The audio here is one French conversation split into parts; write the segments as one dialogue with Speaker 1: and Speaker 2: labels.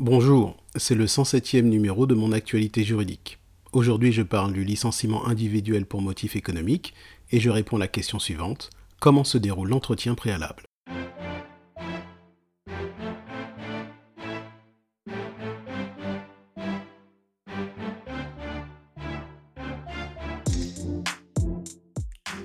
Speaker 1: Bonjour, c'est le 107e numéro de mon actualité juridique. Aujourd'hui, je parle du licenciement individuel pour motif économique et je réponds à la question suivante. Comment se déroule l'entretien préalable?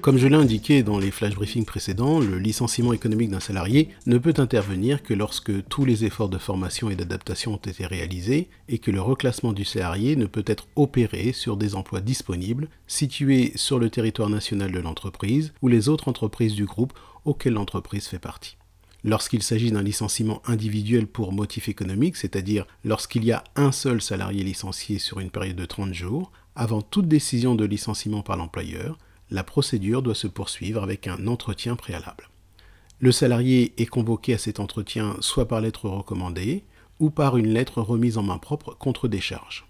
Speaker 1: Comme je l'ai indiqué dans les flash briefings précédents, le licenciement économique d'un salarié ne peut intervenir que lorsque tous les efforts de formation et d'adaptation ont été réalisés et que le reclassement du salarié ne peut être opéré sur des emplois disponibles situés sur le territoire national de l'entreprise ou les autres entreprises du groupe auxquelles l'entreprise fait partie. Lorsqu'il s'agit d'un licenciement individuel pour motif économique, c'est-à-dire lorsqu'il y a un seul salarié licencié sur une période de 30 jours, avant toute décision de licenciement par l'employeur, la procédure doit se poursuivre avec un entretien préalable. Le salarié est convoqué à cet entretien soit par lettre recommandée ou par une lettre remise en main propre contre décharge.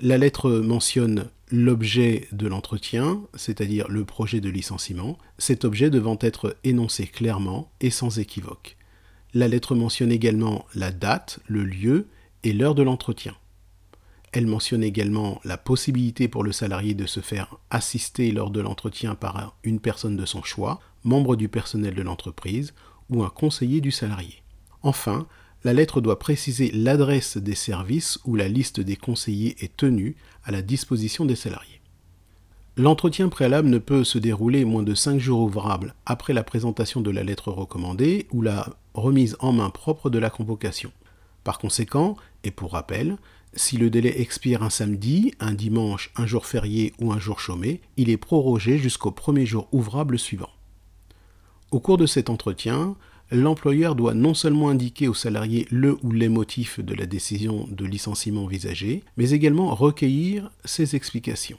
Speaker 1: La lettre mentionne l'objet de l'entretien, c'est-à-dire le projet de licenciement, cet objet devant être énoncé clairement et sans équivoque. La lettre mentionne également la date, le lieu et l'heure de l'entretien. Elle mentionne également la possibilité pour le salarié de se faire assister lors de l'entretien par une personne de son choix, membre du personnel de l'entreprise ou un conseiller du salarié. Enfin, la lettre doit préciser l'adresse des services où la liste des conseillers est tenue à la disposition des salariés. L'entretien préalable ne peut se dérouler moins de 5 jours ouvrables après la présentation de la lettre recommandée ou la remise en main propre de la convocation. Par conséquent, et pour rappel, si le délai expire un samedi, un dimanche, un jour férié ou un jour chômé, il est prorogé jusqu'au premier jour ouvrable suivant. Au cours de cet entretien, l'employeur doit non seulement indiquer au salarié le ou les motifs de la décision de licenciement envisagée, mais également recueillir ses explications.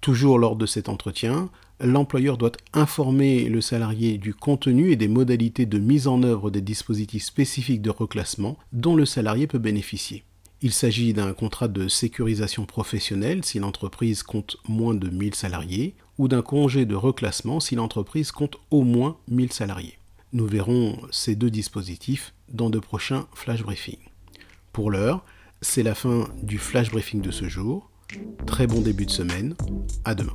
Speaker 1: Toujours lors de cet entretien, l'employeur doit informer le salarié du contenu et des modalités de mise en œuvre des dispositifs spécifiques de reclassement dont le salarié peut bénéficier. Il s'agit d'un contrat de sécurisation professionnelle si l'entreprise compte moins de 1000 salariés ou d'un congé de reclassement si l'entreprise compte au moins 1000 salariés. Nous verrons ces deux dispositifs dans de prochains flash briefings. Pour l'heure, c'est la fin du flash briefing de ce jour. Très bon début de semaine. À demain.